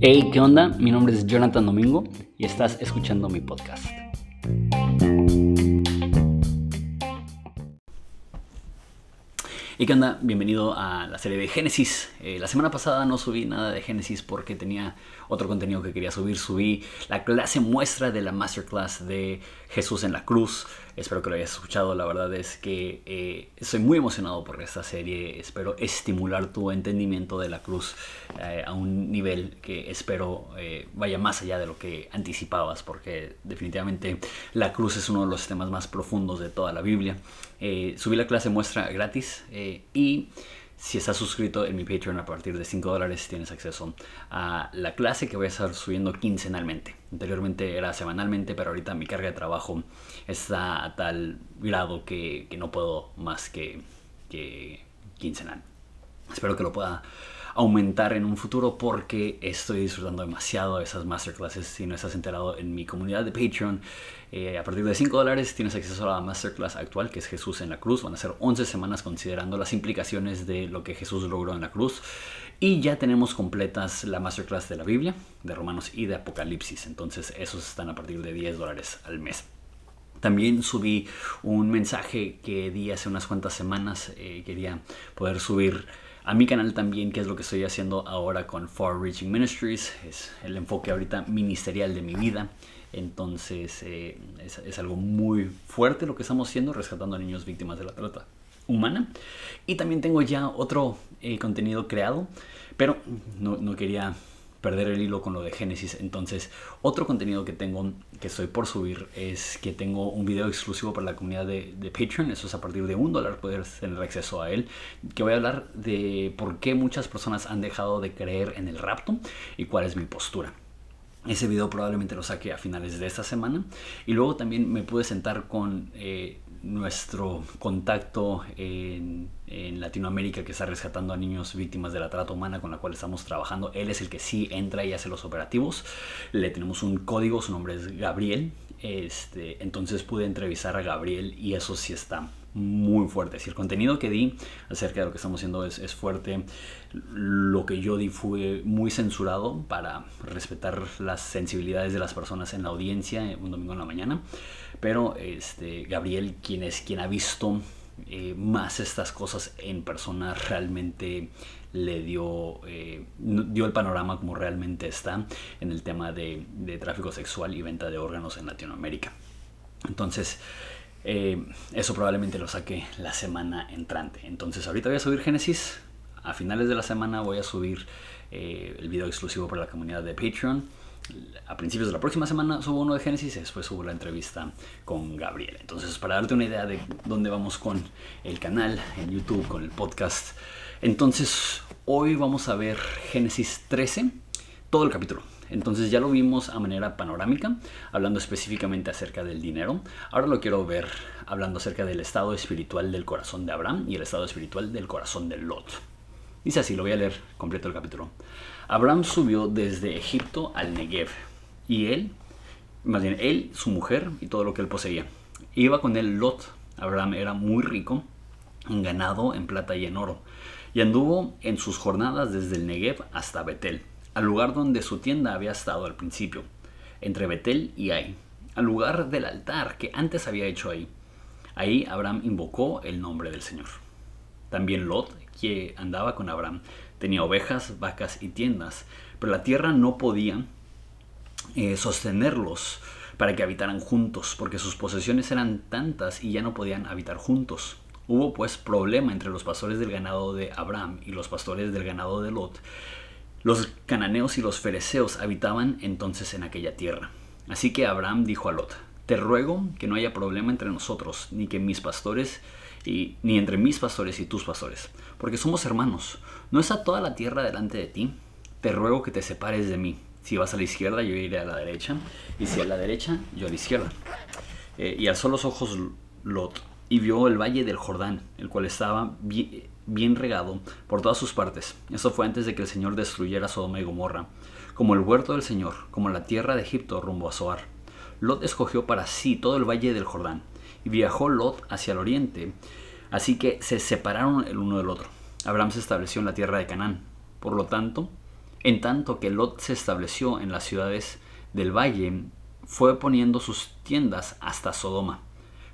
Hey, ¿qué onda? Mi nombre es Jonathan Domingo y estás escuchando mi podcast. ¿Y qué onda? Bienvenido a la serie de Génesis. Eh, la semana pasada no subí nada de Génesis porque tenía otro contenido que quería subir. Subí la clase muestra de la masterclass de Jesús en la cruz. Espero que lo hayas escuchado. La verdad es que eh, estoy muy emocionado por esta serie. Espero estimular tu entendimiento de la cruz eh, a un nivel que espero vaya más allá de lo que anticipabas porque definitivamente la cruz es uno de los temas más profundos de toda la Biblia. subí la clase muestra gratis y si estás suscrito en mi Patreon a partir de 5 dólares tienes acceso a la clase que voy a estar subiendo quincenalmente. Anteriormente era semanalmente, pero ahorita mi carga de trabajo está a tal grado que, no puedo más que, que quincenal. Espero que lo pueda aumentar en un futuro porque estoy disfrutando demasiado de esas masterclasses. Si no estás enterado en mi comunidad de Patreon, eh, a partir de 5 dólares tienes acceso a la masterclass actual que es Jesús en la cruz. Van a ser 11 semanas considerando las implicaciones de lo que Jesús logró en la cruz. Y ya tenemos completas la masterclass de la Biblia, de Romanos y de Apocalipsis. Entonces esos están a partir de 10 dólares al mes. También subí un mensaje que di hace unas cuantas semanas. Eh, quería poder subir a mi canal también, que es lo que estoy haciendo ahora con Far Reaching Ministries. Es el enfoque ahorita ministerial de mi vida. Entonces eh, es, algo muy fuerte lo que estamos haciendo, rescatando a niños víctimas de la trata humana. Y también tengo ya otro eh, contenido creado, pero no, no quería perder el hilo con lo de Génesis. Entonces, otro contenido que tengo, que estoy por subir, es que tengo un video exclusivo para la comunidad de, Patreon. Eso es a partir de un dólar poder tener acceso a él. Que voy a hablar de por qué muchas personas han dejado de creer en el rapto y cuál es mi postura. Ese video probablemente lo saque a finales de esta semana. Y luego también me pude sentar con eh, nuestro contacto en, Latinoamérica que está rescatando a niños víctimas de la trata humana con la cual estamos trabajando. Él es el que sí entra y hace los operativos. Le tenemos un código, su nombre es Gabriel. Este, entonces pude entrevistar a Gabriel y eso sí está muy fuerte. Si el contenido que di acerca de lo que estamos haciendo es, fuerte, lo que yo di fue muy censurado para respetar las sensibilidades de las personas en la audiencia un domingo en la mañana. Pero este, Gabriel, quien es quien ha visto eh, más estas cosas en persona, realmente le dio, eh, dio el panorama como realmente está en el tema de, de tráfico sexual y venta de órganos en Latinoamérica. Entonces, eh, eso probablemente lo saque la semana entrante. Entonces ahorita voy a subir Génesis. A finales de la semana voy a subir eh, el video exclusivo para la comunidad de Patreon. A principios de la próxima semana subo uno de Génesis y después subo la entrevista con Gabriel. Entonces para darte una idea de dónde vamos con el canal en YouTube, con el podcast. Entonces hoy vamos a ver Génesis 13, todo el capítulo. Entonces ya lo vimos a manera panorámica, hablando específicamente acerca del dinero. Ahora lo quiero ver hablando acerca del estado espiritual del corazón de Abraham y el estado espiritual del corazón de Lot. Dice así, lo voy a leer completo el capítulo. Abraham subió desde Egipto al Negev y él, más bien él, su mujer y todo lo que él poseía. Iba con él Lot. Abraham era muy rico en ganado, en plata y en oro. Y anduvo en sus jornadas desde el Negev hasta Betel al lugar donde su tienda había estado al principio, entre Betel y Ai, al lugar del altar que antes había hecho ahí. Ahí Abraham invocó el nombre del Señor. También Lot, que andaba con Abraham, tenía ovejas, vacas y tiendas, pero la tierra no podía eh, sostenerlos para que habitaran juntos, porque sus posesiones eran tantas y ya no podían habitar juntos. Hubo pues problema entre los pastores del ganado de Abraham y los pastores del ganado de Lot, los cananeos y los fereceos habitaban entonces en aquella tierra. Así que Abraham dijo a Lot, te ruego que no haya problema entre nosotros, ni que mis pastores ni entre mis pastores y tus pastores, porque somos hermanos. ¿No está toda la tierra delante de ti? Te ruego que te separes de mí. Si vas a la izquierda, yo iré a la derecha, y si a la derecha, yo a la izquierda. Eh, y alzó los ojos Lot y vio el valle del Jordán, el cual estaba bien, bien regado por todas sus partes. Eso fue antes de que el Señor destruyera Sodoma y Gomorra, como el huerto del Señor, como la tierra de Egipto rumbo a Zoar. Lot escogió para sí todo el valle del Jordán, y viajó Lot hacia el oriente, así que se separaron el uno del otro. Abraham se estableció en la tierra de Canaán. Por lo tanto, en tanto que Lot se estableció en las ciudades del valle, fue poniendo sus tiendas hasta Sodoma.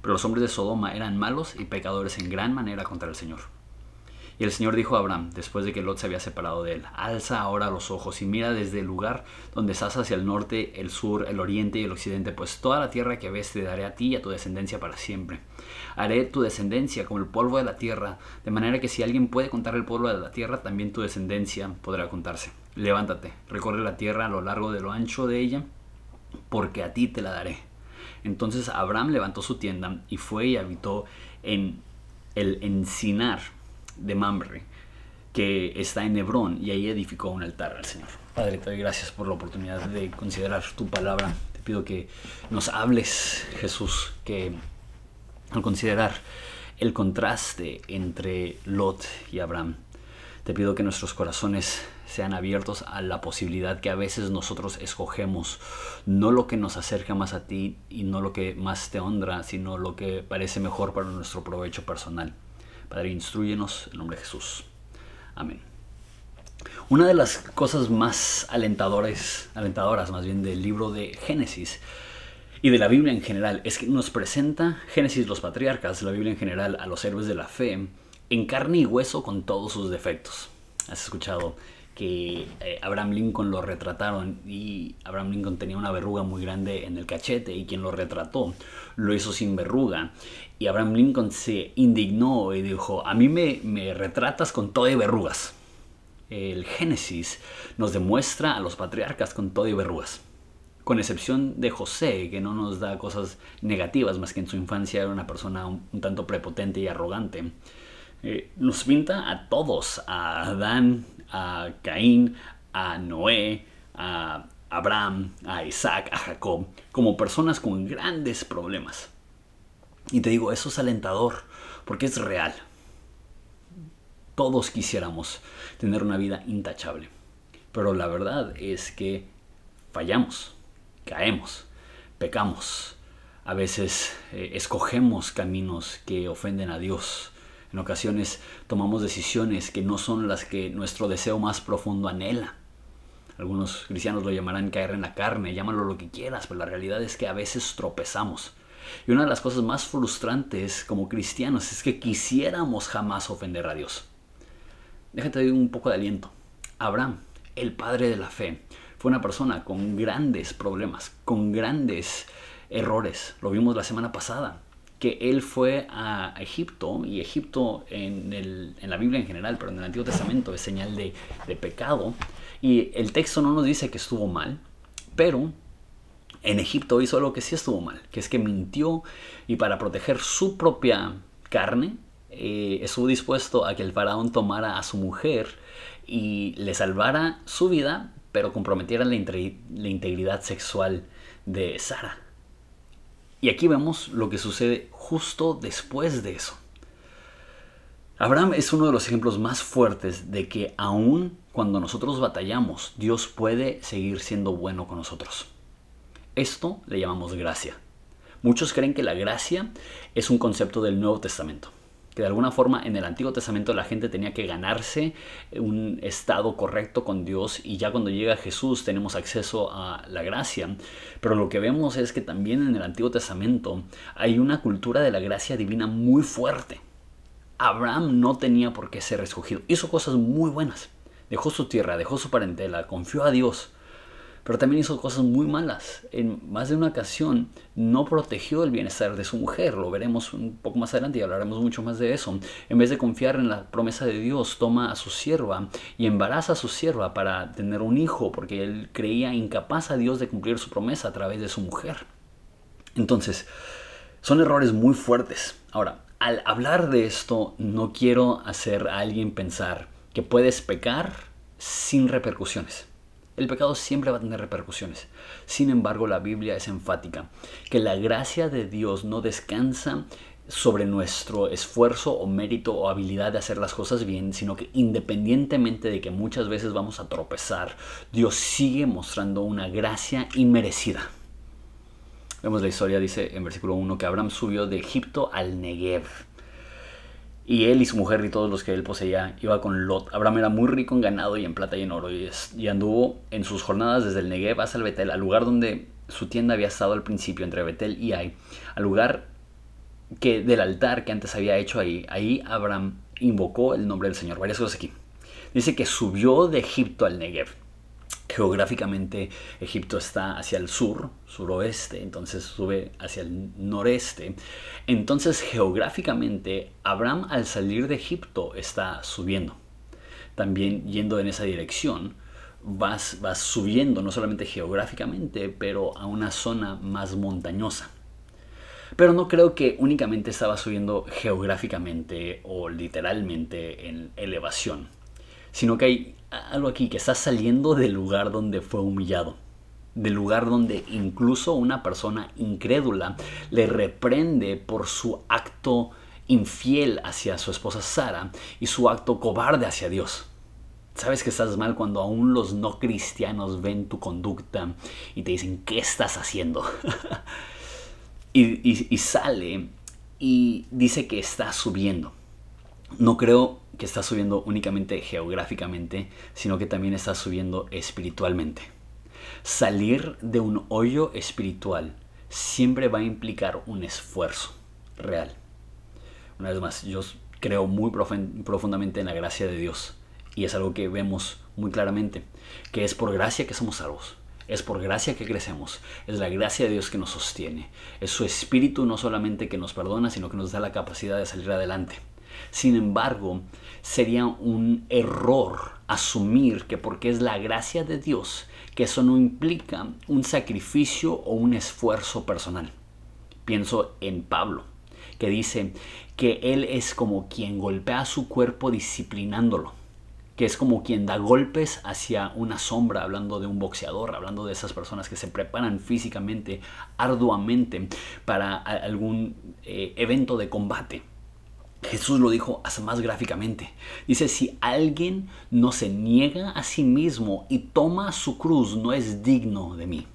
Pero los hombres de Sodoma eran malos y pecadores en gran manera contra el Señor. Y el Señor dijo a Abraham, después de que Lot se había separado de él, alza ahora los ojos y mira desde el lugar donde estás hacia el norte, el sur, el oriente y el occidente, pues toda la tierra que ves te daré a ti y a tu descendencia para siempre. Haré tu descendencia como el polvo de la tierra, de manera que si alguien puede contar el polvo de la tierra, también tu descendencia podrá contarse. Levántate, recorre la tierra a lo largo de lo ancho de ella, porque a ti te la daré. Entonces Abraham levantó su tienda y fue y habitó en el encinar de Mamre, que está en Hebrón, y ahí edificó un altar al Señor. Padre, te doy gracias por la oportunidad de considerar tu palabra. Te pido que nos hables, Jesús, que al considerar el contraste entre Lot y Abraham, te pido que nuestros corazones sean abiertos a la posibilidad que a veces nosotros escogemos no lo que nos acerca más a ti y no lo que más te honra, sino lo que parece mejor para nuestro provecho personal. Padre, instruyenos en nombre de Jesús. Amén. Una de las cosas más alentadoras, alentadoras más bien del libro de Génesis y de la Biblia en general es que nos presenta Génesis los patriarcas, la Biblia en general, a los héroes de la fe en carne y hueso con todos sus defectos. Has escuchado que eh, Abraham Lincoln lo retrataron y Abraham Lincoln tenía una verruga muy grande en el cachete y quien lo retrató lo hizo sin verruga. Y Abraham Lincoln se indignó y dijo, a mí me, me retratas con todo y verrugas. El Génesis nos demuestra a los patriarcas con todo y verrugas. Con excepción de José, que no nos da cosas negativas, más que en su infancia era una persona un, tanto prepotente y arrogante. Eh, nos pinta a todos, a Adán, a Caín, a Noé, a Abraham, a Isaac, a Jacob, como personas con grandes problemas. Y te digo, eso es alentador, porque es real. Todos quisiéramos tener una vida intachable, pero la verdad es que fallamos, caemos, pecamos, a veces eh, escogemos caminos que ofenden a Dios, en ocasiones tomamos decisiones que no son las que nuestro deseo más profundo anhela. Algunos cristianos lo llamarán caer en la carne, llámalo lo que quieras, pero la realidad es que a veces tropezamos. Y una de las cosas más frustrantes como cristianos es que quisiéramos jamás ofender a Dios. Déjate un poco de aliento. Abraham, el padre de la fe, fue una persona con grandes problemas, con grandes errores. Lo vimos la semana pasada que él fue a Egipto, y Egipto en, el, en, la Biblia en general, pero en el Antiguo Testamento es señal de, de, pecado, y el texto no nos dice que estuvo mal, pero en Egipto hizo lo que sí estuvo mal, que es que mintió y para proteger su propia carne, eh, estuvo dispuesto a que el faraón tomara a su mujer y le salvara su vida, pero comprometiera la integridad sexual de Sara. Y aquí vemos lo que sucede justo después de eso. Abraham es uno de los ejemplos más fuertes de que aun cuando nosotros batallamos, Dios puede seguir siendo bueno con nosotros. Esto le llamamos gracia. Muchos creen que la gracia es un concepto del Nuevo Testamento que de alguna forma en el Antiguo Testamento la gente tenía que ganarse un estado correcto con Dios y ya cuando llega Jesús tenemos acceso a la gracia. Pero lo que vemos es que también en el Antiguo Testamento hay una cultura de la gracia divina muy fuerte. Abraham no tenía por qué ser escogido. Hizo cosas muy buenas. Dejó su tierra, dejó su parentela, confió a Dios pero también hizo cosas muy malas. En más de una ocasión no protegió el bienestar de su mujer, lo veremos un poco más adelante y hablaremos mucho más de eso. En vez de confiar en la promesa de Dios, toma a su sierva y embaraza a su sierva para tener un hijo, porque él creía incapaz a Dios de cumplir su promesa a través de su mujer. Entonces, son errores muy fuertes. Ahora, al hablar de esto, no quiero hacer a alguien pensar que puedes pecar sin repercusiones. El pecado siempre va a tener repercusiones. Sin embargo, la Biblia es enfática, que la gracia de Dios no descansa sobre nuestro esfuerzo o mérito o habilidad de hacer las cosas bien, sino que independientemente de que muchas veces vamos a tropezar, Dios sigue mostrando una gracia inmerecida. Vemos la historia, dice en versículo 1, que Abraham subió de Egipto al Negev. Y él y su mujer y todos los que él poseía iba con Lot. Abraham era muy rico en ganado y en plata y en oro y, anduvo en sus jornadas desde el Negev hasta el Betel, al lugar donde su tienda había estado al principio entre Betel y Ai, al lugar que del altar que antes había hecho ahí. Ahí Abraham invocó el nombre del Señor. Varias cosas aquí. Dice que subió de Egipto al Negev. Geográficamente Egipto está hacia el sur, suroeste, entonces sube hacia el noreste. Entonces geográficamente Abraham al salir de Egipto está subiendo. También yendo en esa dirección, vas, vas subiendo no solamente geográficamente, pero a una zona más montañosa. Pero no creo que únicamente estaba subiendo geográficamente o literalmente en elevación, sino que hay algo aquí, que está saliendo del lugar donde fue humillado, del lugar donde incluso una persona incrédula le reprende por su acto infiel hacia su esposa Sara y su acto cobarde hacia Dios. Sabes que estás mal cuando aún los no cristianos ven tu conducta y te dicen, ¿qué estás haciendo? y, sale y dice que está subiendo. No creo que está subiendo únicamente geográficamente, sino que también está subiendo espiritualmente. Salir de un hoyo espiritual siempre va a implicar un esfuerzo real. Una vez más, yo creo muy profundamente en la gracia de Dios y es algo que vemos muy claramente, que es por gracia que somos salvos. Es por gracia que crecemos. Es la gracia de Dios que nos sostiene. Es su espíritu no solamente que nos perdona, sino que nos da la capacidad de salir adelante. Sin embargo, sería un error asumir que porque es la gracia de Dios, que eso no implica un sacrificio o un esfuerzo personal. Pienso en Pablo, que dice que él es como quien golpea su cuerpo disciplinándolo que es como quien da golpes hacia una sombra, hablando de un boxeador, hablando de esas personas que se preparan físicamente, arduamente para algún eh, evento de combate. Jesús lo dijo más gráficamente. Dice, si alguien no se niega a sí mismo y toma su cruz, no es digno de mí.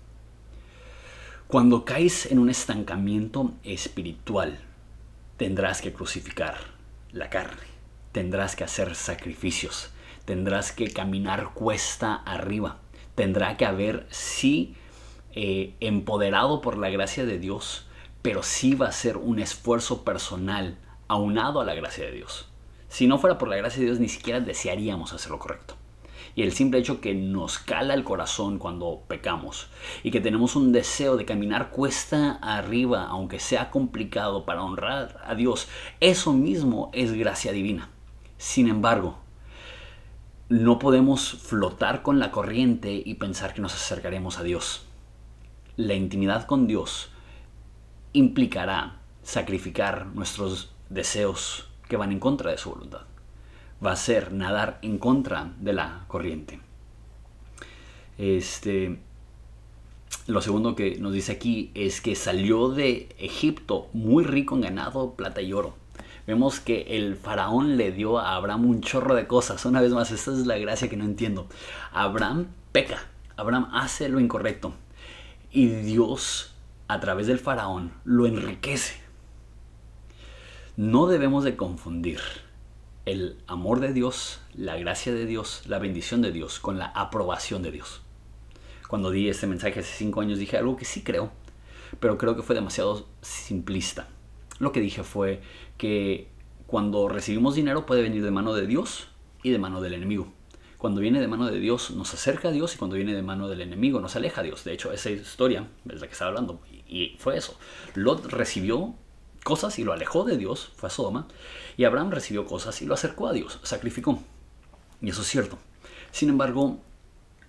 Cuando caes en un estancamiento espiritual, tendrás que crucificar la carne, tendrás que hacer sacrificios, tendrás que caminar cuesta arriba. Tendrá que haber, sí, eh, empoderado por la gracia de Dios, pero sí va a ser un esfuerzo personal aunado a la gracia de Dios. Si no fuera por la gracia de Dios, ni siquiera desearíamos hacer lo correcto. Y el simple hecho que nos cala el corazón cuando pecamos y que tenemos un deseo de caminar cuesta arriba, aunque sea complicado, para honrar a Dios, eso mismo es gracia divina. Sin embargo, no podemos flotar con la corriente y pensar que nos acercaremos a Dios. La intimidad con Dios implicará sacrificar nuestros deseos que van en contra de su voluntad. Va a ser nadar en contra de la corriente. Este, lo segundo que nos dice aquí es que salió de Egipto muy rico en ganado, plata y oro vemos que el faraón le dio a Abraham un chorro de cosas. Una vez más, esta es la gracia que no entiendo. Abraham peca, Abraham hace lo incorrecto y Dios a través del faraón lo enriquece. No debemos de confundir el amor de Dios, la gracia de Dios, la bendición de Dios con la aprobación de Dios. Cuando di este mensaje hace cinco años dije algo que sí creo, pero creo que fue demasiado simplista. Lo que dije fue que cuando recibimos dinero puede venir de mano de Dios y de mano del enemigo. Cuando viene de mano de Dios nos acerca a Dios y cuando viene de mano del enemigo nos aleja a Dios. De hecho, esa historia es la que estaba hablando y fue eso. Lot recibió cosas y lo alejó de Dios, fue a Sodoma, y Abraham recibió cosas y lo acercó a Dios, sacrificó. Y eso es cierto. Sin embargo,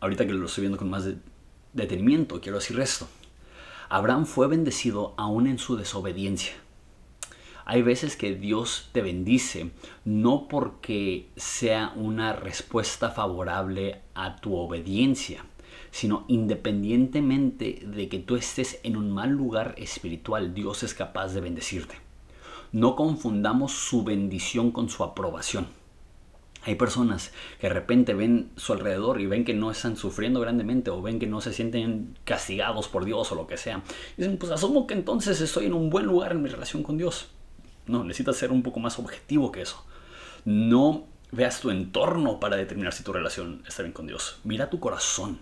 ahorita que lo estoy viendo con más detenimiento, quiero decir esto. Abraham fue bendecido aún en su desobediencia. Hay veces que Dios te bendice no porque sea una respuesta favorable a tu obediencia, sino independientemente de que tú estés en un mal lugar espiritual, Dios es capaz de bendecirte. No confundamos su bendición con su aprobación. Hay personas que de repente ven su alrededor y ven que no están sufriendo grandemente o ven que no se sienten castigados por Dios o lo que sea. Dicen, pues asumo que entonces estoy en un buen lugar en mi relación con Dios. No, necesitas ser un poco más objetivo que eso. No veas tu entorno para determinar si tu relación está bien con Dios. Mira tu corazón.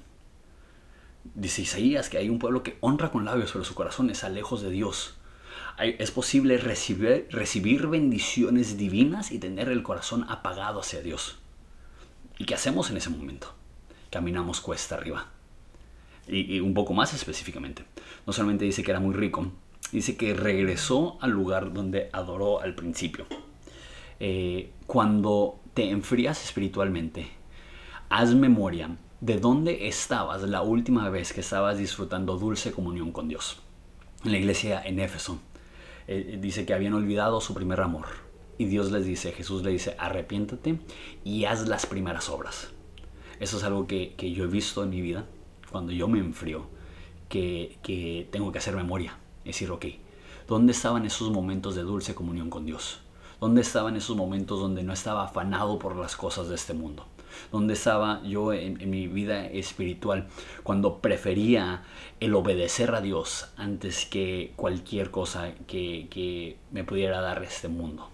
Dice Isaías que hay un pueblo que honra con labios, pero su corazón está lejos de Dios. Es posible recibir, recibir bendiciones divinas y tener el corazón apagado hacia Dios. ¿Y qué hacemos en ese momento? Caminamos cuesta arriba. Y, un poco más específicamente. No solamente dice que era muy rico, dice que regresó al lugar donde adoró al principio. Eh, cuando te enfrías espiritualmente, haz memoria de dónde estabas la última vez que estabas disfrutando dulce comunión con Dios. En la iglesia en Éfeso eh, dice que habían olvidado su primer amor. Y Dios les dice, Jesús le dice, arrepiéntate y haz las primeras obras. Eso es algo que, yo he visto en mi vida, cuando yo me enfrío, que, que tengo que hacer memoria. Es decir, ok, ¿dónde estaban esos momentos de dulce comunión con Dios? ¿Dónde estaban esos momentos donde no estaba afanado por las cosas de este mundo? ¿Dónde estaba yo en, mi vida espiritual cuando prefería el obedecer a Dios antes que cualquier cosa que, me pudiera dar este mundo?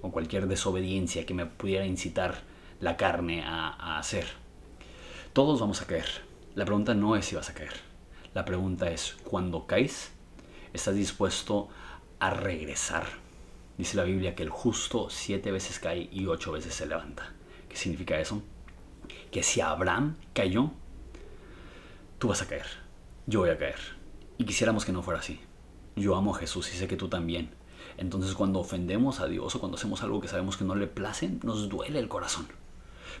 O cualquier desobediencia que me pudiera incitar la carne a, a hacer. Todos vamos a caer. La pregunta no es si vas a caer. La pregunta es, cuando caes, ¿estás dispuesto a regresar? Dice la Biblia que el justo siete veces cae y ocho veces se levanta. ¿Qué significa eso? Que si Abraham cayó, tú vas a caer. Yo voy a caer. Y quisiéramos que no fuera así. Yo amo a Jesús y sé que tú también. Entonces cuando ofendemos a Dios o cuando hacemos algo que sabemos que no le place, nos duele el corazón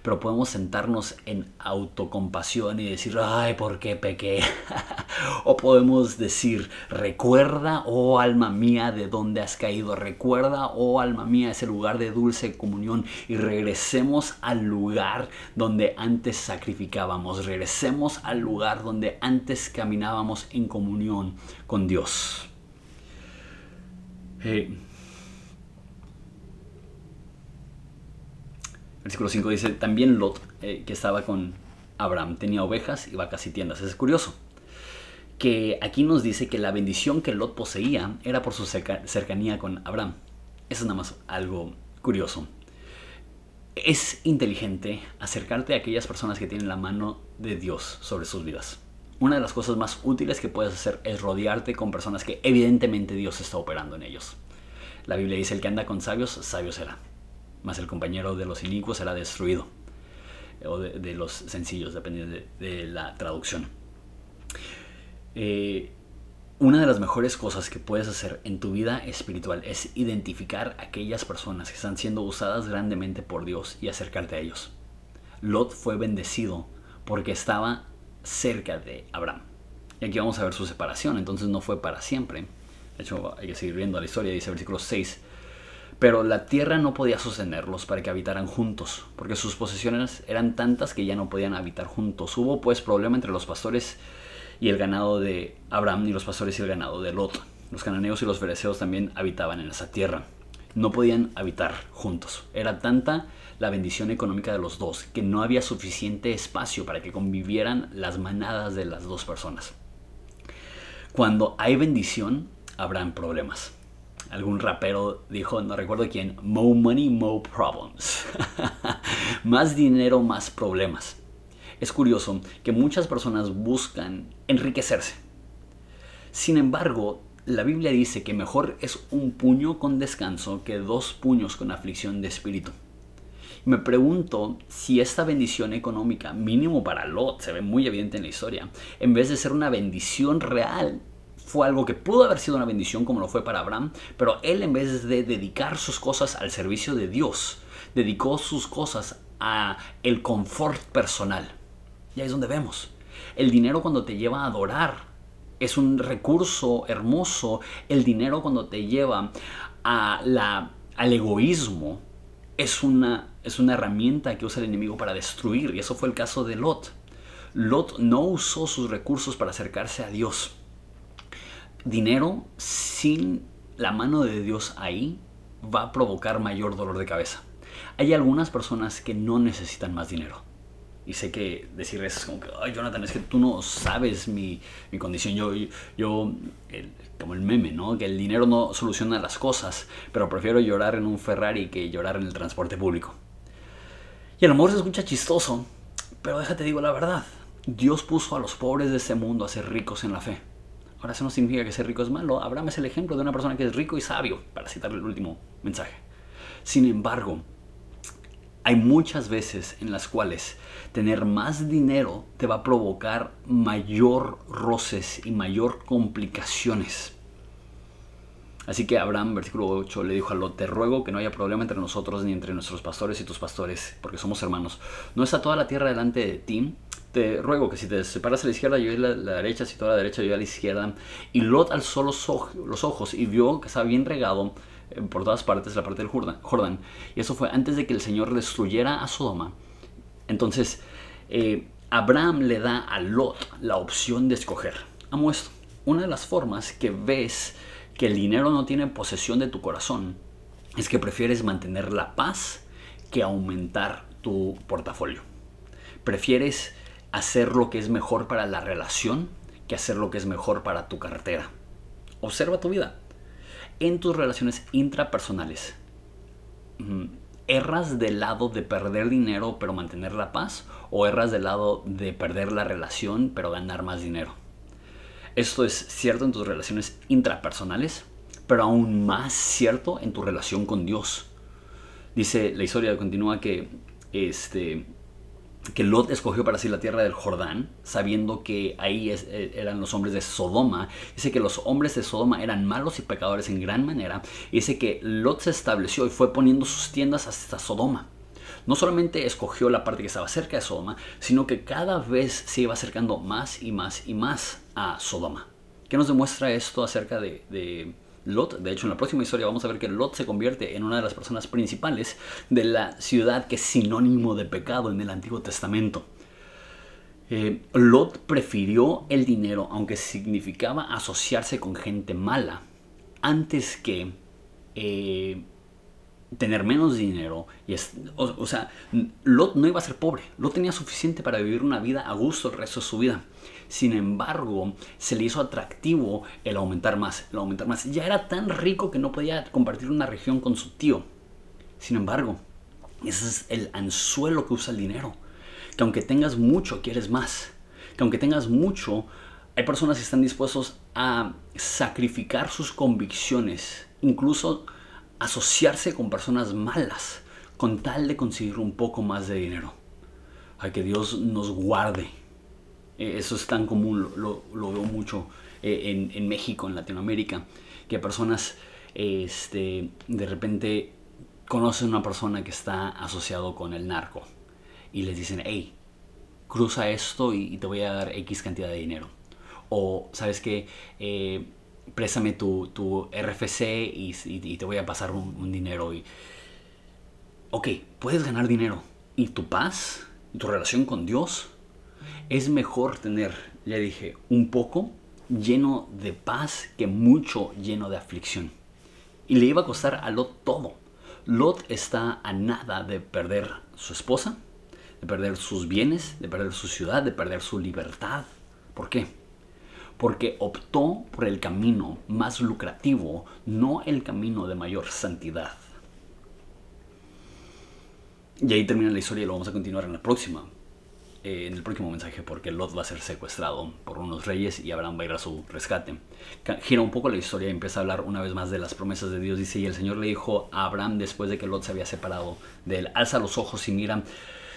pero podemos sentarnos en autocompasión y decir, ay, ¿por qué pequé? o podemos decir, recuerda, oh alma mía, de dónde has caído, recuerda, oh alma mía, ese lugar de dulce comunión y regresemos al lugar donde antes sacrificábamos, regresemos al lugar donde antes caminábamos en comunión con Dios. Eh, Versículo 5 dice, también Lot, eh, que estaba con Abraham, tenía ovejas y vacas y tiendas. Es curioso que aquí nos dice que la bendición que Lot poseía era por su cercanía con Abraham. Eso es nada más algo curioso. Es inteligente acercarte a aquellas personas que tienen la mano de Dios sobre sus vidas. Una de las cosas más útiles que puedes hacer es rodearte con personas que evidentemente Dios está operando en ellos. La Biblia dice, el que anda con sabios, sabio será más el compañero de los inicuos será destruido. O de, los sencillos, dependiendo de, la traducción. Eh, una de las mejores cosas que puedes hacer en tu vida espiritual es identificar aquellas personas que están siendo usadas grandemente por Dios y acercarte a ellos. Lot fue bendecido porque estaba cerca de Abraham. Y aquí vamos a ver su separación, entonces no fue para siempre. De hecho, hay que seguir viendo la historia, dice versículo 6 pero la tierra no podía sostenerlos para que habitaran juntos, porque sus posesiones eran tantas que ya no podían habitar juntos. Hubo pues problema entre los pastores y el ganado de Abraham y los pastores y el ganado de Lot. Los cananeos y los fereceos también habitaban en esa tierra. No podían habitar juntos. Era tanta la bendición económica de los dos que no había suficiente espacio para que convivieran las manadas de las dos personas. Cuando hay bendición, habrán problemas algún rapero dijo, no recuerdo quién, more money, more problems. más dinero, más problemas. Es curioso que muchas personas buscan enriquecerse. Sin embargo, la Biblia dice que mejor es un puño con descanso que dos puños con aflicción de espíritu. Me pregunto si esta bendición económica, mínimo para Lot, se ve muy evidente en la historia, en vez de ser una bendición real, fue algo que pudo haber sido una bendición como lo fue para Abraham, pero él en vez de dedicar sus cosas al servicio de Dios, dedicó sus cosas a el confort personal. Y ahí es donde vemos. El dinero cuando te lleva a adorar es un recurso hermoso. El dinero cuando te lleva a la, al egoísmo es una, es una herramienta que usa el enemigo para destruir. Y eso fue el caso de Lot. Lot no usó sus recursos para acercarse a Dios dinero sin la mano de Dios ahí va a provocar mayor dolor de cabeza. Hay algunas personas que no necesitan más dinero. Y sé que decir eso es como que, ay, Jonathan, es que tú no sabes mi, mi condición. Yo, yo como el meme, ¿no? Que el dinero no soluciona las cosas, pero prefiero llorar en un Ferrari que llorar en el transporte público. Y a lo mejor se escucha chistoso, pero déjate digo la verdad. Dios puso a los pobres de este mundo a ser ricos en la fe. Ahora eso no significa que ser rico es malo. Abraham es el ejemplo de una persona que es rico y sabio, para citar el último mensaje. Sin embargo, hay muchas veces en las cuales tener más dinero te va a provocar mayor roces y mayor complicaciones. Así que Abraham, versículo 8, le dijo a Lot, te ruego que no haya problema entre nosotros ni entre nuestros pastores y tus pastores, porque somos hermanos. ¿No está toda la tierra delante de ti? Te ruego que si te separas a la izquierda, yo a la, derecha, si toda la derecha, yo a la izquierda. Y Lot alzó los, los ojos y vio que estaba bien regado por todas partes la parte del Jordán. Y eso fue antes de que el Señor destruyera a Sodoma. Entonces, eh, Abraham le da a Lot la opción de escoger. Amo esto. Una de las formas que ves que el dinero no tiene posesión de tu corazón es que prefieres mantener la paz que aumentar tu portafolio. Prefieres hacer lo que es mejor para la relación que hacer lo que es mejor para tu cartera. Observa tu vida. En tus relaciones intrapersonales, ¿erras del lado de perder dinero pero mantener la paz? ¿O erras del lado de perder la relación pero ganar más dinero? Esto es cierto en tus relaciones intrapersonales, pero aún más cierto en tu relación con Dios. Dice la historia continúa que este que Lot escogió para sí la tierra del Jordán, sabiendo que ahí eh, eran los hombres de Sodoma. Dice que los hombres de Sodoma eran malos y pecadores en gran manera. Dice que Lot se estableció y fue poniendo sus tiendas hasta Sodoma no solamente escogió la parte que estaba cerca de Sodoma, sino que cada vez se iba acercando más y más y más a Sodoma. ¿Qué nos demuestra esto acerca de, Lot? De hecho, en la próxima historia vamos a ver que Lot se convierte en una de las personas principales de la ciudad que es sinónimo de pecado en el Antiguo Testamento. Eh, Lot prefirió el dinero, aunque significaba asociarse con gente mala, antes que eh, tener menos dinero. Y es, o, sea, Lot no iba a ser pobre. Lot tenía suficiente para vivir una vida a gusto el resto de su vida. Sin embargo, se le hizo atractivo el aumentar más, el aumentar más. Ya era tan rico que no podía compartir una región con su tío. Sin embargo, ese es el anzuelo que usa el dinero. Que aunque tengas mucho, quieres más. Que aunque tengas mucho, hay personas que están dispuestos a sacrificar sus convicciones, incluso asociarse con personas malas con tal de conseguir un poco más de dinero. Ay, que Dios nos guarde. Eh, eso es tan común, lo, veo mucho eh, en, México, en Latinoamérica, que personas este, de repente conocen a una persona que está asociado con el narco y les dicen, hey, cruza esto y, te voy a dar X cantidad de dinero. O, ¿sabes qué? Préstame tu, tu RFC y, te voy a pasar un, dinero. Y... Ok, puedes ganar dinero. ¿Y tu paz? ¿Tu relación con Dios? Es mejor tener, ya dije, un poco lleno de paz que mucho lleno de aflicción. Y le iba a costar a Lot todo. Lot está a nada de perder su esposa, de perder sus bienes, de perder su ciudad, de perder su libertad. ¿Por qué? Porque optó por el camino más lucrativo, no el camino de mayor santidad. Y ahí termina la historia y lo vamos a continuar en la próxima. Eh, en el próximo mensaje, porque Lot va a ser secuestrado por unos reyes y Abraham va a ir a su rescate. Gira un poco la historia y empieza a hablar una vez más de las promesas de Dios. Dice: Y el Señor le dijo a Abraham, después de que Lot se había separado de él: Alza los ojos y mira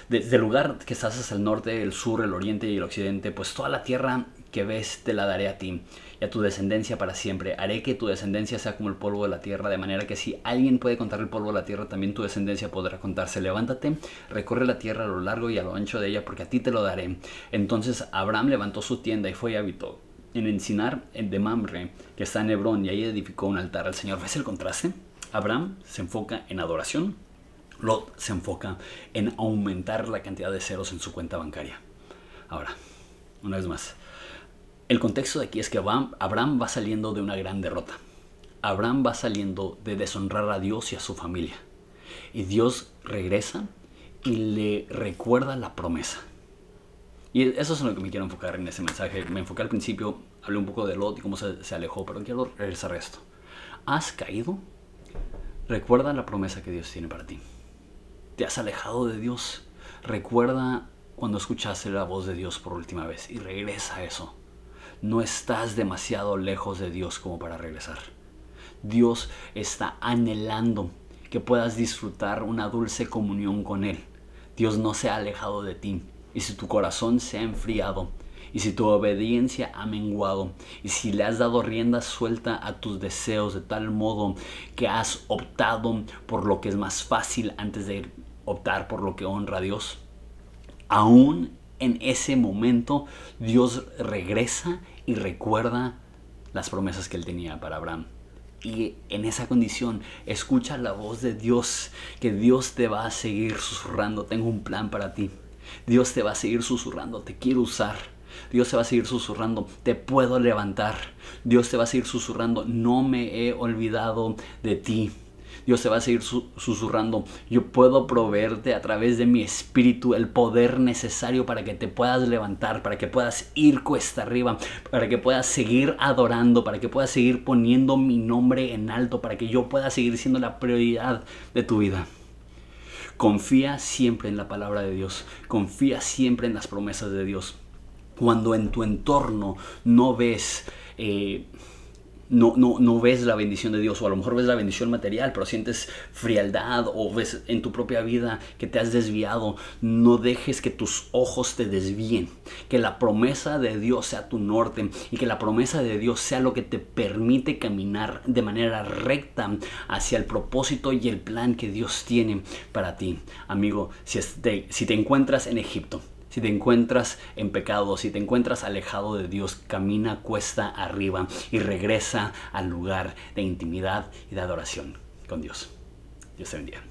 desde el lugar que estás hacia el norte, el sur, el oriente y el occidente, pues toda la tierra que ves te la daré a ti y a tu descendencia para siempre. Haré que tu descendencia sea como el polvo de la tierra, de manera que si alguien puede contar el polvo de la tierra, también tu descendencia podrá contarse. Levántate, recorre la tierra a lo largo y a lo ancho de ella, porque a ti te lo daré. Entonces Abraham levantó su tienda y fue y habitó en Encinar de Mamre, que está en Hebrón, y ahí edificó un altar al Señor. ¿Ves el contraste? Abraham se enfoca en adoración, Lot se enfoca en aumentar la cantidad de ceros en su cuenta bancaria. Ahora, una vez más, el contexto de aquí es que Abraham va saliendo de una gran derrota. Abraham va saliendo de deshonrar a Dios y a su familia. Y Dios regresa y le recuerda la promesa. Y eso es lo que me quiero enfocar en ese mensaje. Me enfoqué al principio, hablé un poco de Lot y cómo se, se alejó, pero quiero regresar a esto. ¿Has caído? Recuerda la promesa que Dios tiene para ti. ¿Te has alejado de Dios? Recuerda cuando escuchaste la voz de Dios por última vez y regresa a eso. No estás demasiado lejos de Dios como para regresar. Dios está anhelando que puedas disfrutar una dulce comunión con Él. Dios no se ha alejado de ti. Y si tu corazón se ha enfriado, y si tu obediencia ha menguado, y si le has dado rienda suelta a tus deseos de tal modo que has optado por lo que es más fácil antes de optar por lo que honra a Dios, aún en ese momento Dios regresa y recuerda las promesas que él tenía para Abraham. Y en esa condición, escucha la voz de Dios, que Dios te va a seguir susurrando, tengo un plan para ti. Dios te va a seguir susurrando, te quiero usar. Dios te va a seguir susurrando, te puedo levantar. Dios te va a seguir susurrando, no me he olvidado de ti. Dios te va a seguir susurrando, yo puedo proveerte a través de mi espíritu el poder necesario para que te puedas levantar, para que puedas ir cuesta arriba, para que puedas seguir adorando, para que puedas seguir poniendo mi nombre en alto, para que yo pueda seguir siendo la prioridad de tu vida. Confía siempre en la palabra de Dios, confía siempre en las promesas de Dios. Cuando en tu entorno no ves... Eh, no, no, no, ves la bendición de Dios o a lo mejor ves la bendición material, pero sientes frialdad o ves en tu propia vida que te has desviado, no dejes que tus ojos te desvíen, que la promesa de Dios sea tu norte y que la promesa de Dios sea lo que te permite caminar de manera recta hacia el propósito y el plan que Dios tiene para ti. Amigo, si si te encuentras en Egipto, si te encuentras en pecado, si te encuentras alejado de Dios, camina cuesta arriba y regresa al lugar de intimidad y de adoración con Dios. Dios te bendiga.